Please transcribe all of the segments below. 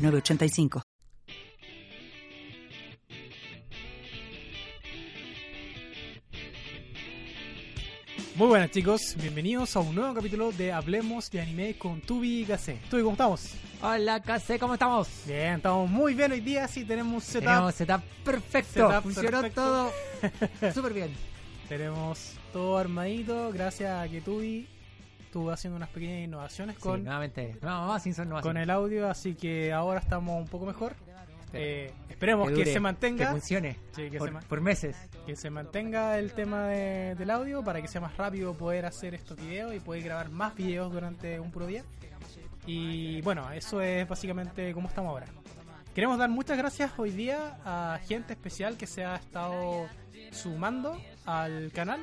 906985. Muy buenas chicos, bienvenidos a un nuevo capítulo de Hablemos de Anime con Tubi y Gase. Tubi, ¿cómo estamos? Hola, Case, ¿cómo estamos? Bien, estamos muy bien hoy día, sí tenemos setup. Tenemos setup perfecto, Setup funcionó perfecto. todo súper bien. Tenemos todo armadito, gracias a que Tubi estuvo haciendo unas pequeñas innovaciones Sí, con, nuevamente, no, más con el audio, así que ahora estamos un poco mejor. Eh, esperemos que, se que mantenga. funcione Sí, que, por, se, ma- por meses. que se mantenga el tema de- del audio para que sea más rápido poder hacer estos videos y poder grabar más videos durante un puro día. Y bueno, eso es básicamente cómo estamos ahora. Queremos dar muchas gracias hoy día a gente especial que se ha estado sumando al canal.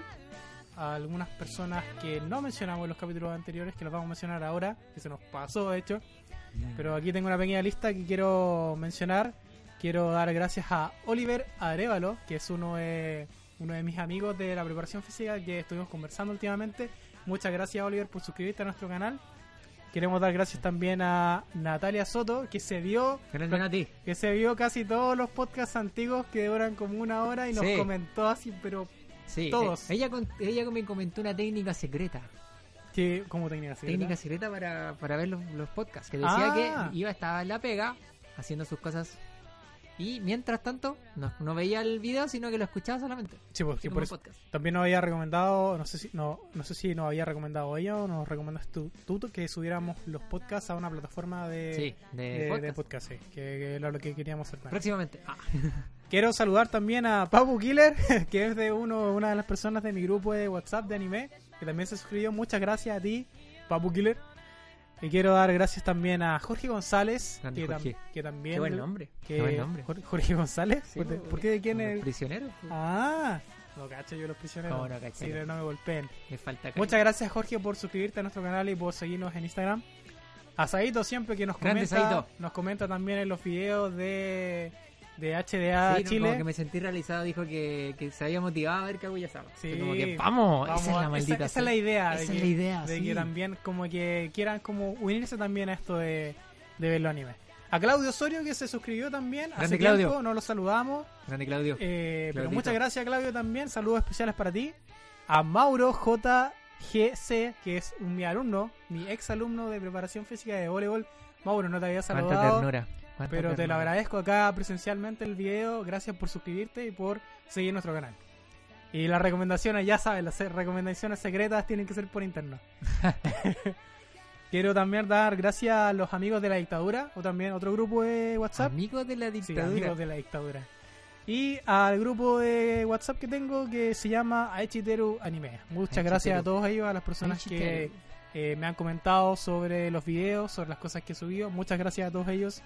A algunas personas que no mencionamos en los capítulos anteriores, que los vamos a mencionar ahora, que se nos pasó de hecho. Pero aquí tengo una pequeña lista que quiero mencionar. Quiero dar gracias a Oliver Arevalo, que es uno de, uno de mis amigos de la preparación física que estuvimos conversando últimamente. Muchas gracias Oliver por suscribirte a nuestro canal. Queremos dar gracias también a Natalia Soto, que se vio que se vio casi todos los podcasts antiguos que duran como una hora y nos Sí. comentó así, pero Sí, Todos. eh, ella, con- ella me comentó una técnica secreta. que como técnica secreta? Técnica secreta para, para ver los, los podcasts. Que decía Ah. que iba, estaba en la pega, haciendo sus cosas. Y mientras tanto, no, no veía el video, sino que lo escuchaba solamente. Sí, pues, que Como por eso podcast. también nos había recomendado, no sé si no, no sé si nos había recomendado ella o nos recomendaste tú, tú que subiéramos los podcasts a una plataforma de, Sí, de, de, de podcast. podcast, sí, que, que era lo que queríamos hacer. Próximamente. Ah, Quiero saludar también a Papu Killer, que es de uno, una de las personas de mi grupo de WhatsApp de anime, que también se suscribió. Muchas gracias a ti, Papu Killer. Y quiero dar gracias también a Jorge González, Grande que, tam- Jorge. que también... qué buen nombre. que- Qué buen nombre. Jor- Jorge González. Sí, ¿Por, qué de quién es? prisioneros. pues. Ah, no cacho yo los prisioneros. ¿Cómo no, cacho? Sí, no me golpeen. Me falta Muchas gracias Jorge por suscribirte a nuestro canal y por seguirnos en Instagram. A Saito siempre que nos Grande, comenta, Saito. nos comenta también en los videos de, de HDA Sí, no, Chile. como que me sentí realizado, dijo que, que se había motivado a ver Kaguya Sama. Sí. Como que vamos, Vamos, esa es la maldita. esa, esa es la idea. Esa es que, la idea, de sí. que también como que quieran como unirse también a esto de, de ver los animes. A Claudio Osorio que se suscribió también hace Grande, Claudio. tiempo, no lo saludamos. Grande Claudio. Eh, pero muchas gracias Claudio también, saludos especiales para ti. A Mauro JGC, que es mi alumno, mi ex alumno de preparación física de voleibol. Mauro, no te había Cuánta saludado, ternura. Pero te lo agradezco acá presencialmente el video. Gracias por suscribirte y por seguir nuestro canal. Y las recomendaciones, ya sabes, las recomendaciones secretas tienen que ser por interno. Quiero también dar gracias a los amigos de la dictadura, o también otro grupo de WhatsApp. Amigos de la Sí, dictadura. amigos de la dictadura. Y al grupo de WhatsApp que tengo que se llama Aichiteru Anime. Muchas Aichiteru. gracias a todos ellos, a las personas que eh, me han comentado sobre los videos, sobre las cosas que he subido. Muchas gracias a todos ellos.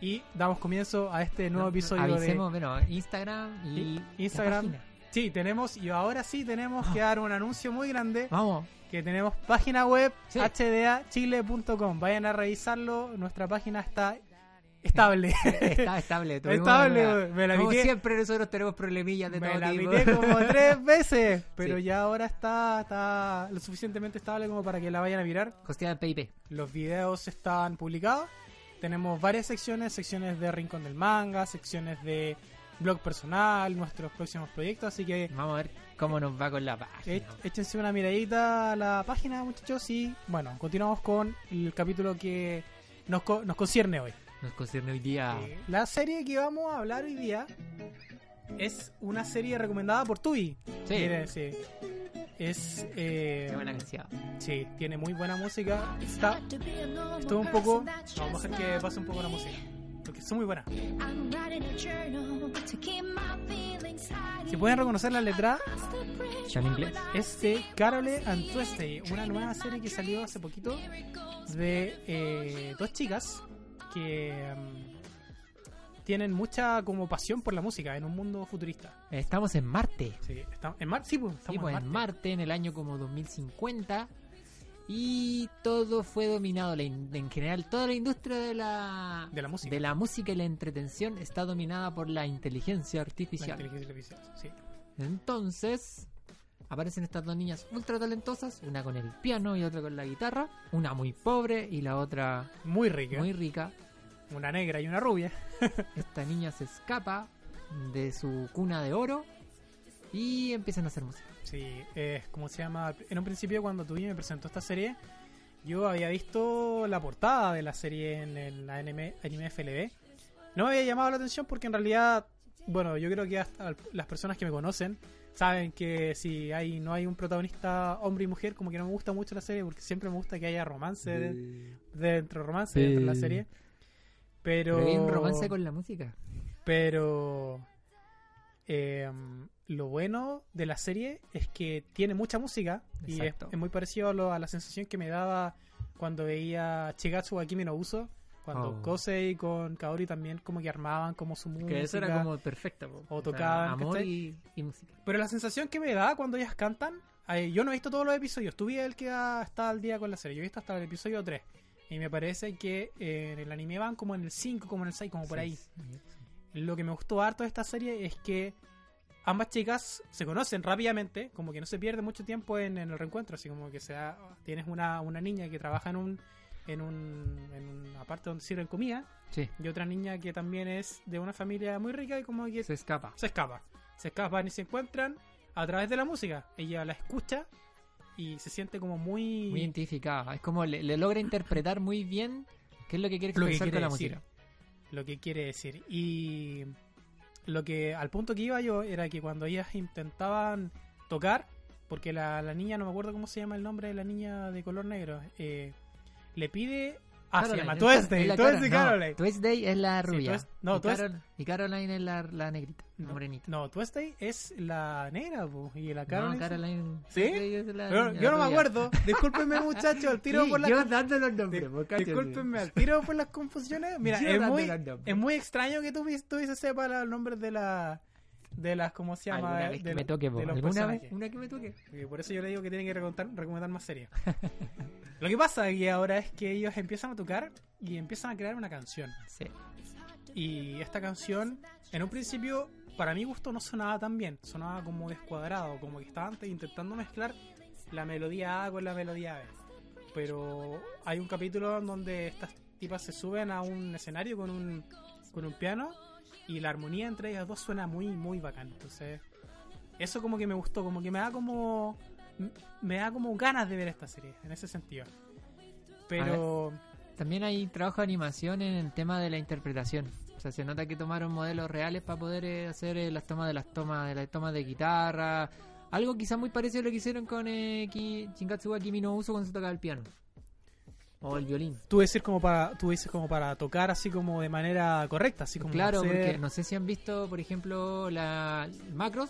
Y damos comienzo a este nuevo No, episodio Avisemos, de... bueno, Instagram y Instagram. Sí, tenemos, y ahora sí tenemos que dar un anuncio muy grande, Vamos. que tenemos página web Sí. hdachile.com. Vayan a revisarlo, nuestra página está estable. Está estable. Estable, una- me la Como siempre nosotros tenemos problemillas de Me todo la tipo. pité como tres veces, pero Sí. ya ahora está, está lo suficientemente estable como para que la vayan a mirar. Hostia de PIP. Los videos están publicados. Tenemos varias secciones, secciones de Rincón del Manga, secciones de blog personal, nuestros próximos proyectos, así que Vamos a ver cómo nos va con la página. e- échense una miradita a la página, muchachos, y bueno, continuamos con el capítulo que nos, co- nos concierne hoy. Nos concierne hoy día. Eh, la serie que vamos a hablar hoy día es una serie recomendada por Tui. Sí. Mire, sí. Es. eh, Qué buena canción. sí, tiene muy buena música. Está. Estuvo un poco. Vamos a dejar que pase un poco la música. Porque es muy buena. Si pueden reconocer la letra, ¿Ya en inglés? es de Carole and Tuesday, una nueva serie que salió hace poquito de eh, dos chicas que mm, tienen mucha como pasión por la música en un mundo futurista. Estamos en Marte. Sí, está- en Marte, sí, pues, Sí, estamos pues, en en Marte. Marte en el año como 2050 y todo fue dominado, la en general toda la industria de la, De la música. de la música y la entretención está dominada por la inteligencia La artificial. inteligencia artificial, sí. Entonces aparecen estas dos niñas ultra talentosas, una con el piano y otra con la guitarra, una muy pobre y la otra Muy rica. muy rica. Una negra y una rubia. Esta niña se escapa de su cuna de oro y empiezan a hacer música. Sí, es como se llama. En un principio, cuando Tubi me presentó esta serie, yo había visto la portada de la serie en el anime, anime FLB. No me había llamado la atención porque en realidad, bueno, yo creo que hasta las personas que me conocen saben que si hay no hay un protagonista hombre y mujer, como que no me gusta mucho la serie porque siempre me gusta que haya romance de- dentro romance Sí. dentro de la serie. Pero, Pero hay un romance con la música. pero eh, lo bueno de la serie es que tiene mucha música y es, es muy parecido a, lo- a la sensación que me daba cuando veía Chigatsu wa Kimi no Uso, cuando Oh. Kosei con Kaori también como que armaban como su música. Que eso era como perfecto. po. O O sea, tocaban, amor y, y música. Pero la sensación que me da cuando ellas cantan, eh, yo no he visto todos los episodios, tuve el que ha- está al día con la serie, yo he visto hasta el episodio 3. Y me parece que eh, en el anime van como en el 5, como en el 6, como por ahí. Lo que me gustó harto de esta serie es que ambas chicas se conocen rápidamente, como que no se pierde mucho tiempo en, en el reencuentro, así como que sea, tienes una, una niña que trabaja en un en un en una parte donde sirven comida Sí, y otra niña que también es de una familia muy rica y como que se escapa. se escapa. Se escapan y se encuentran a través de la música. Ella la escucha y se siente como muy, Muy identificada. Es como le, le logra interpretar muy bien qué es lo que quiere que expresar quiere con la música. Lo que quiere decir. Y lo que al punto que iba yo era que cuando ellas intentaban tocar, porque la, la niña, no me acuerdo cómo se llama el nombre de la niña de color negro, eh, le pide... Ah, se Caroline, llama es- Tuesday, Tuesday Carol- no, Caroline. Tuesday es la Sí, rubia. Tues- no, y, Carol- y Caroline es la, la negrita, la No, morenita. No, Tuesday es la negra, po, y la No, Caroline... Caroline. ¿Sí? Tuesday es la- Pero la yo no me acuerdo. Discúlpenme, muchachos, al tiro Sí, por yo dando los nombres. Discúlpenme al tiro por las confusiones. Mira, Yo es muy, es muy extraño que tú, tú dices sepa los nombres de la de las ¿cómo se llama? Alguna vez de que me lo- toque, de po. los ¿Alguna personajes. vez? Una que me toque. Y por eso yo le digo que tienen que recomendar, recomendar más series. Lo que pasa aquí ahora es que ellos empiezan a tocar y empiezan a crear una canción. Sí. Y esta canción, en un principio, para mi gusto no sonaba tan bien. Sonaba como descuadrado, como que estaban te- intentando mezclar la melodía A con la melodía B. Pero hay un capítulo en donde estas tipas se suben a un escenario con un, con un piano y la armonía entre ellas dos suena muy, muy bacán. Entonces, eso como que me gustó, como que me da como... Me da como ganas de ver esta serie, en ese sentido. Pero... También hay trabajo de animación en el tema de la interpretación. O sea, se nota que tomaron modelos reales para poder eh, hacer eh, las tomas de las tomas de las tomas de guitarra. Algo quizás muy parecido a lo que hicieron con eh, Ki- Kimi no Uso cuando se tocaba el piano. O el violín. Tú dices como para, tú dices como para tocar así como de manera correcta, así como Claro, hacer porque no sé si han visto, por ejemplo, la macros,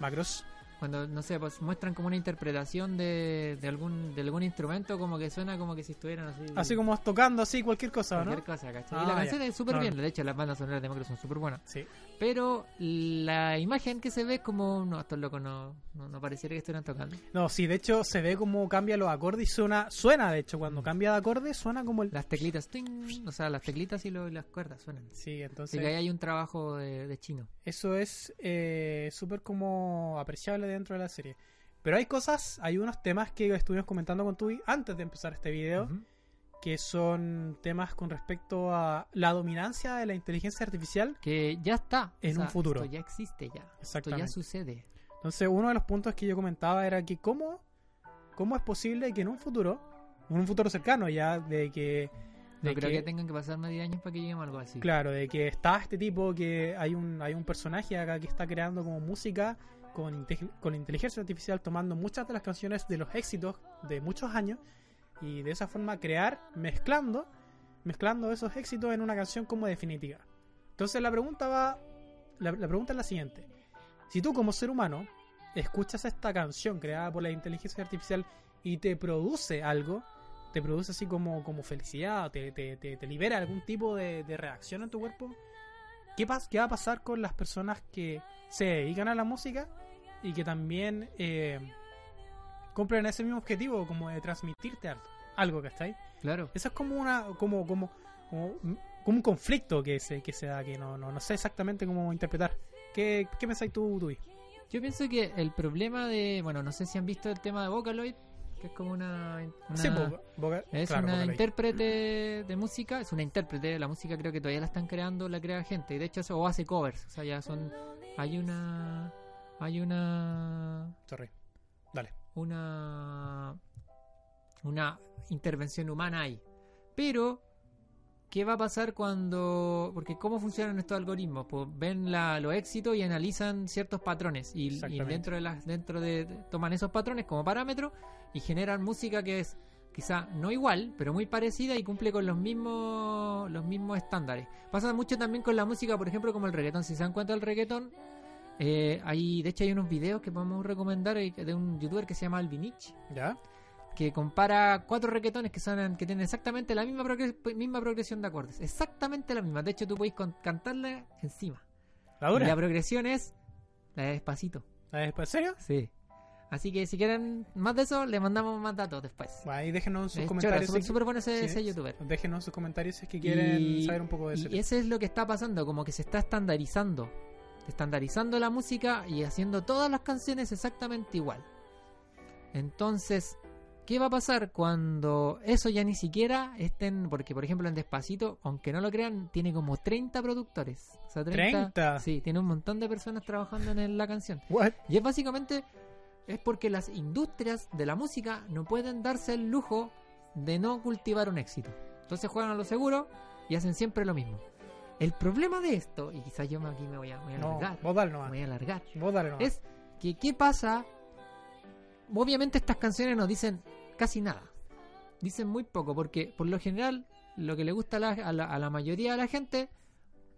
macros. cuando, no sé, pues muestran como una interpretación de, de algún de algún instrumento, como que suena como que si estuvieran así. Así como tocando así cualquier cosa, ¿no? cualquier cosa, ¿cachai? Ah, y la canción ya. es súper No, bien, de hecho las bandas sonoras de macros son súper buenas. Sí. Pero la imagen que se ve es como, no, estos locos no, no, no pareciera que estuvieran tocando. No, sí, de hecho se ve como cambia los acordes y suena, suena de hecho, cuando cambia de acorde suena como el... Las teclitas, ting, o sea, las teclitas y lo- las cuerdas suenan. Sí, Así entonces que ahí hay un trabajo de, de chino. eso es eh, súper como apreciable dentro de la serie. Pero hay cosas, hay unos temas que estuvimos comentando con Tui antes de empezar este video, Ujú. Que son temas con respecto a la dominancia de la inteligencia artificial. Que ya está. En un futuro. Esto ya existe ya. Esto ya Exactamente. sucede. Entonces, uno de los puntos que yo comentaba era que cómo, cómo es posible que en un futuro, en un futuro cercano ya, de que... No creo que- que tengan que pasar más de 10 años para que lleguemos a algo así. Claro, de que está este tipo, que hay un, hay un personaje acá que está creando como música con, con inteligencia artificial, tomando muchas de las canciones de los éxitos de muchos años y de esa forma crear, mezclando, mezclando esos éxitos en una canción como definitiva. Entonces la pregunta va, la, pregunta es la siguiente. Si tú como ser humano escuchas esta canción creada por la inteligencia artificial y te produce algo, te produce así como, como felicidad, te, te, libera algún tipo de, reacción en tu cuerpo, ¿qué, pas ¿qué va a pasar con las personas que se dedican a la música y que también eh, cumplen ese mismo objetivo, como de transmitirte algo, algo que está ahí? Claro. Eso es como una, como, como, como, como un conflicto que se, que se da, que no, no, no sé exactamente cómo interpretar. ¿Qué, qué pensáis tú, Tui? Yo pienso que el problema de, bueno, no sé si han visto el tema de Vocaloid, que es como una, una- Sí, po- voca- es claro, una Vocaloid. intérprete de música, es una intérprete, la música creo que todavía la están creando, la crea gente, y de hecho o hace covers, o sea, ya son, hay una, hay una, Sorry. Dale. una, una intervención humana ahí, pero ¿Qué va a pasar cuando.? Porque, ¿cómo funcionan estos algoritmos? Pues ven la, los éxitos y analizan ciertos patrones. Y, dentro de las. dentro de toman esos patrones como parámetro y generan música que es quizá no igual, pero muy parecida y cumple con los mismos los mismos estándares. Pasa mucho también con la música, por ejemplo, como el reggaetón. Si se dan cuenta del reggaetón, eh, hay, de hecho hay unos videos que podemos recomendar eh, de un youtuber que se llama Alvinich, ¿Ya? Que compara cuatro reggaetones que son que tienen exactamente la misma, progre- misma progresión de acordes. Exactamente la misma. De hecho, tú podéis cantarla encima. ¿La dura? la progresión es la de despacito. ¿La de- ¿En serio? Sí. Así que si quieren más de eso, le mandamos más datos después. Ahí déjenos sus Es comentarios. chora, súper, si- súper bueno ese, sí, ese youtuber. Déjenos sus comentarios si es que quieren Y- saber un poco de eso. Y ese es lo que está pasando, como que se está estandarizando. Estandarizando la música y haciendo todas las canciones exactamente igual. Entonces, ¿qué va a pasar cuando eso ya ni siquiera estén? Porque, por ejemplo, en Despacito, aunque no lo crean, tiene como 30 productores. O sea, 30, 30. Sí, tiene un montón de personas trabajando en la canción. What? Y es básicamente es porque las industrias de la música no pueden darse el lujo de no cultivar un éxito. Entonces juegan a lo seguro y hacen siempre lo mismo. El problema de esto, y quizás yo aquí me voy a, voy a No, alargar, vos dale voy a alargar, Vos dale es que qué pasa. Obviamente estas canciones no dicen casi nada. Dicen muy poco, porque por lo general lo que le gusta a la, a la- a la mayoría de la gente,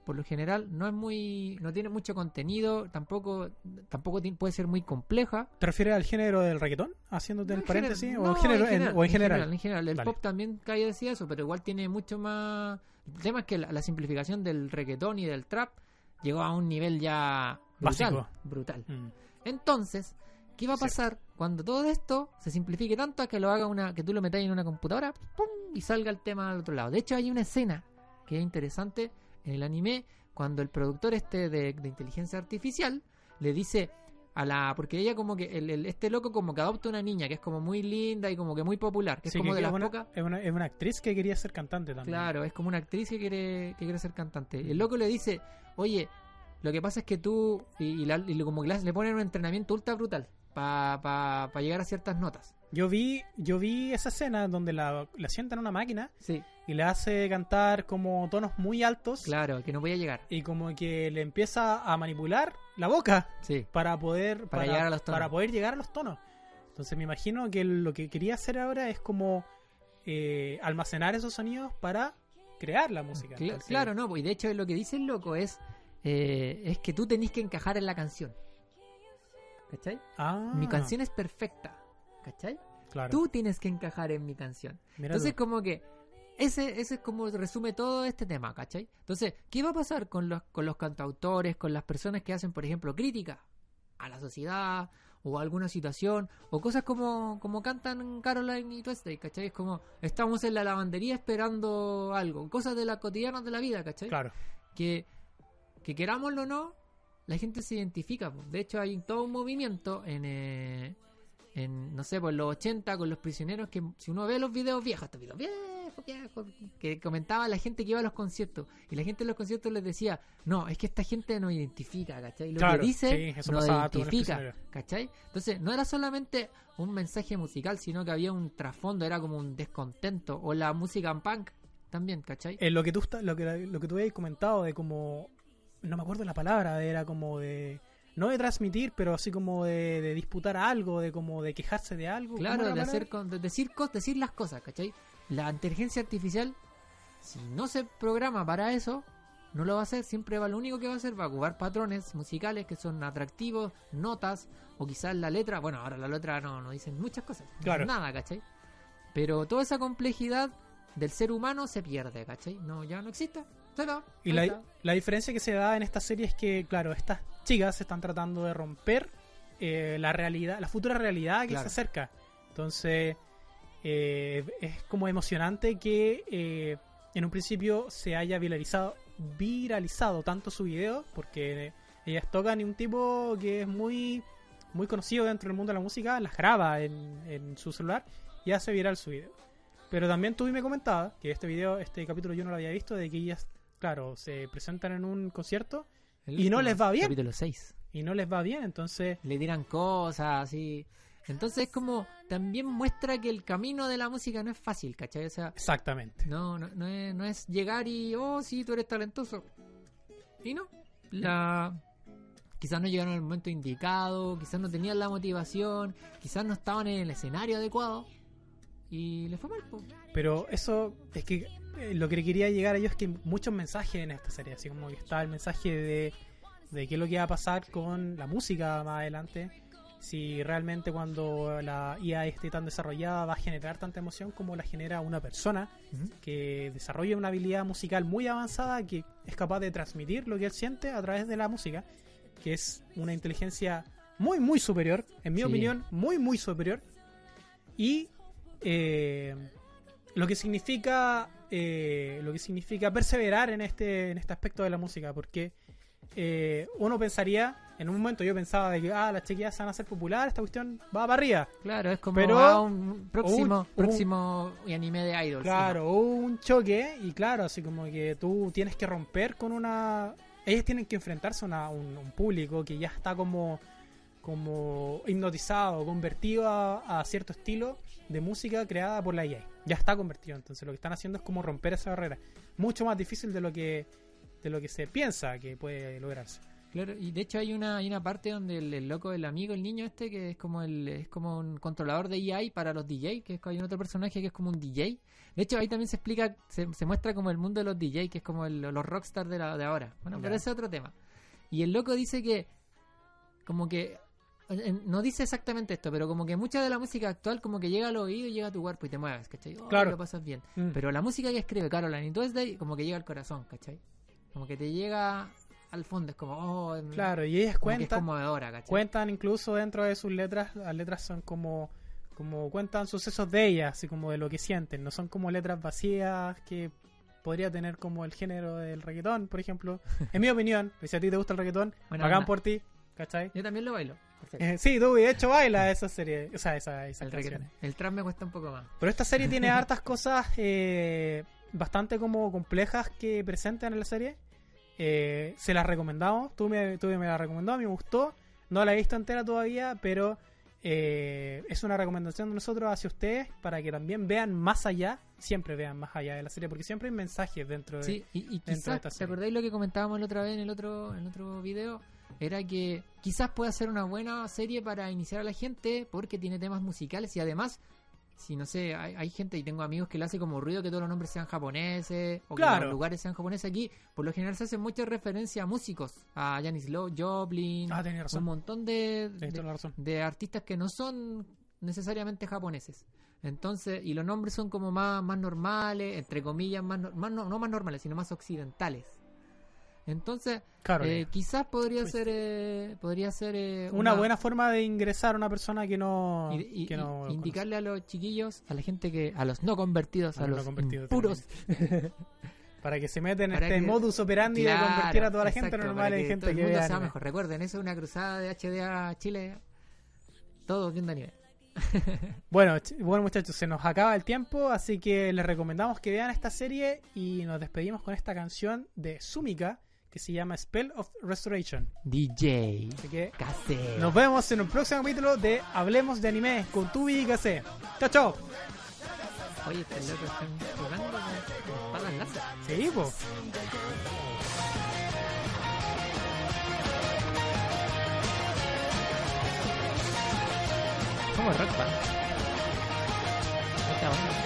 por lo general no es muy, no tiene mucho contenido, tampoco, tampoco puede ser muy compleja. ¿Te refieres al género del reggaetón? Haciéndote el paréntesis. ¿O, en no, género, en- o en general? En general, el pop también cae decía eso, pero igual tiene mucho más. El tema es que la, la simplificación del reggaetón y del trap llegó a un nivel ya brutal. Básico. Brutal. Mm. Entonces, ¿qué va a pasar cuando todo esto se simplifique tanto a que lo haga una, que tú lo metas en una computadora ¡pum! y salga el tema al otro lado? De hecho, hay una escena que es interesante en el anime cuando el productor este de, de inteligencia artificial le dice a la porque ella como que el, el- este loco como que adopta una niña que es como muy linda y como que muy popular que Sí, es como que de las una, pocas es, una, es una actriz que quería ser cantante también. Claro, es como una actriz que quiere, que quiere ser cantante. El loco le dice, oye, lo que pasa es que tú, y, y la- y como que le ponen un entrenamiento ultra brutal para pa, pa llegar a ciertas notas. Yo vi, yo vi esa escena donde la, la sienta en una máquina Sí, y le hace cantar como tonos muy altos claro, que no podía llegar. y como que le empieza a manipular la boca Sí, para poder Para llegar a los tonos. para poder llegar a los tonos. Entonces me imagino que lo que quería hacer ahora es como eh, almacenar esos sonidos para crear la música. Entonces, claro, no, pues, y de hecho lo que dice el loco es, eh, es que tú tenés que encajar en la canción. ¿Cachai? Ah, Mi canción es perfecta. ¿Cachai? claro. Tú tienes que encajar en mi canción. Mira Entonces, tú. como que ese, ese es como resume todo este tema, ¿cachai? Entonces, ¿qué va a pasar con los, con los cantautores, con las personas que hacen, por ejemplo, crítica a la sociedad o a alguna situación o cosas como, como cantan Caroline y Tuesday, ¿cachai? Es como estamos en la lavandería esperando algo, cosas de las cotidianas de la vida, ¿cachai? Claro. que, que querámoslo o no, la gente se identifica. po. De hecho, hay todo un movimiento en, eh, en no sé, por los 80 con los prisioneros que si uno ve los videos viejos, estos videos viejos, viejos, que comentaba la gente que iba a los conciertos y la gente en los conciertos les decía, no, es que esta gente nos identifica, ¿cachai? Lo Claro, que dice sí, nos identifica. ¿cachai? Entonces, no era solamente un mensaje musical, sino que había un trasfondo, era como un descontento, o la música en punk también, ¿cachai? Eh, lo que tú está- lo que lo que tú habías comentado de como no me acuerdo la palabra era como de no de transmitir pero así como de, de disputar algo de como de quejarse de algo ¿Cómo Claro, de hacer con- de decir cos- decir las cosas, ¿cachai? La inteligencia artificial, si no se programa para eso, no lo va a hacer, siempre va lo único que va a hacer va a ocupar patrones musicales que son atractivos, notas, o quizás la letra, bueno, ahora la letra no, no dicen muchas cosas, Claro. nada, ¿cachai? Pero toda esa complejidad del ser humano se pierde, ¿cachai? No, ya no existe. Y la, la diferencia que se da en esta serie es que, claro, estas chicas están tratando de romper eh, la realidad, la futura realidad que Claro. se acerca. Entonces, eh, es como emocionante que eh, en un principio se haya viralizado, viralizado tanto su video, porque ellas tocan y un tipo que es muy, muy conocido dentro del mundo de la música, las graba en, en su celular y hace viral su video. Pero también tú me comentabas que este video, este capítulo yo no lo había visto, de que ellas, claro, se presentan en un concierto El y no les va bien. Capítulo 6. y no les va bien, entonces, Le tiran cosas así. Entonces, como también muestra que el camino de la música no es fácil, ¿cachai? O sea, exactamente. No, no, no, es, no es llegar y, oh, sí, tú eres talentoso. Y no. La... Quizás no llegaron al momento indicado, quizás no tenían la motivación, quizás no estaban en el escenario adecuado. Y les fue mal, po. Pero eso es que eh, lo que quería llegar a ellos es que muchos mensajes en esta serie, así como que está el mensaje de, de qué es lo que va a pasar con la música más adelante, si realmente cuando la IA esté tan desarrollada va a generar tanta emoción como la genera una persona que desarrolla una habilidad musical muy avanzada que es capaz de transmitir lo que él siente a través de la música, que es una inteligencia muy, muy superior, en mi Sí. opinión, muy, muy superior. Y eh, lo que significa eh, lo que significa perseverar en este, en este aspecto de la música, porque eh, uno pensaría, en un momento yo pensaba de que ah, las chiquillas se van a hacer populares, esta cuestión va para arriba. Claro, es como Pero- ah, un próximo, un- próximo anime de idol. Claro, hubo un choque y claro, así como que tú tienes que romper con una... Ellas tienen que enfrentarse a una- un, un público que ya está como, como hipnotizado, convertido a, a cierto estilo de música creada por la IA. Ya está convertido, entonces lo que están haciendo es como romper esa barrera. Mucho más difícil de lo que de lo que se piensa que puede lograrse. Claro, y de hecho hay una, hay una parte donde el, el loco, el amigo, el niño este, que es como el es como un controlador de EI para los DJ, que es hay un otro personaje que es como un DJ. De hecho, ahí también se explica, se, se muestra como el mundo de los DJ, que es como el- los rockstars de, la, de ahora. Bueno, pero ese es otro tema. Y el loco dice que, como que, no dice exactamente esto, pero como que mucha de la música actual como que llega al oído y llega a tu cuerpo y te mueves, ¿cachai? Oh, Claro. Lo pasas bien. Mm. Pero la música que escribe Caroline y todo es de ahí, como que llega al corazón, ¿cachai? Como que te llega al fondo, es como, oh, Claro, y ellas cuentan, conmovedora, ¿cachai? cuentan incluso dentro de sus letras, las letras son como como cuentan sucesos de ellas, así como de lo que sienten, no son como letras vacías que podría tener como el género del reggaetón, por ejemplo. En mi opinión, si a ti te gusta el reggaetón, bacán onda. por ti, ¿cachai? Yo también lo bailo. Eh, sí, tú de hecho baila esa serie, o sea, esa, esas el, canciones. reggaetón. el trap me cuesta un poco más. Pero esta serie tiene hartas cosas eh, bastante como complejas que presentan en la serie. Eh, se las recomendamos. Tú me, tú me la recomendó, a mí me gustó. No la he visto entera todavía, pero eh, es una recomendación de nosotros hacia ustedes para que también vean más allá. Siempre vean más allá de la serie, porque siempre hay mensajes dentro de. Sí, y, y de quizás, esta ¿te serie. acordáis lo que comentábamos la otra vez en el otro, en el otro video? Era que quizás pueda ser una buena serie para iniciar a la gente porque tiene temas musicales y además, si no sé, hay, hay gente y tengo amigos que le hace como ruido que todos los nombres sean japoneses o que los lugares sean japoneses aquí, por lo general se hace mucha referencia a músicos, a Janis Lo, Joplin, Ah, razón. un montón de, de- artistas que no son necesariamente japoneses. Entonces, y los nombres son como más, más normales, entre comillas, más no, no más normales, sino más occidentales. Entonces, Claro, eh, quizás podría Pues- ser eh, podría ser eh, una, buena forma de ingresar a una persona que no. y- y- que no y- indicarle a los chiquillos, a la gente que a los no convertidos, A a, los los no convertidos puros. Para que se meten en este que- modus operandi de convertir a toda la gente normal en gente todo el que mundo vea sea anime. mejor. Recuerden, eso es una cruzada de HDA Chile. Todo viendo anime. Bueno, bueno muchachos, se nos acaba el tiempo, así que les recomendamos que vean esta serie y nos despedimos con esta canción de Sumika que se llama Spell of Restoration. DJ Así que nos vemos en un próximo capítulo de Hablemos de Anime con Tubi y Kase. Chao, chao. Oye, estos locos están jugando con espadas láser. Sí, po. Como rock band. Está bueno.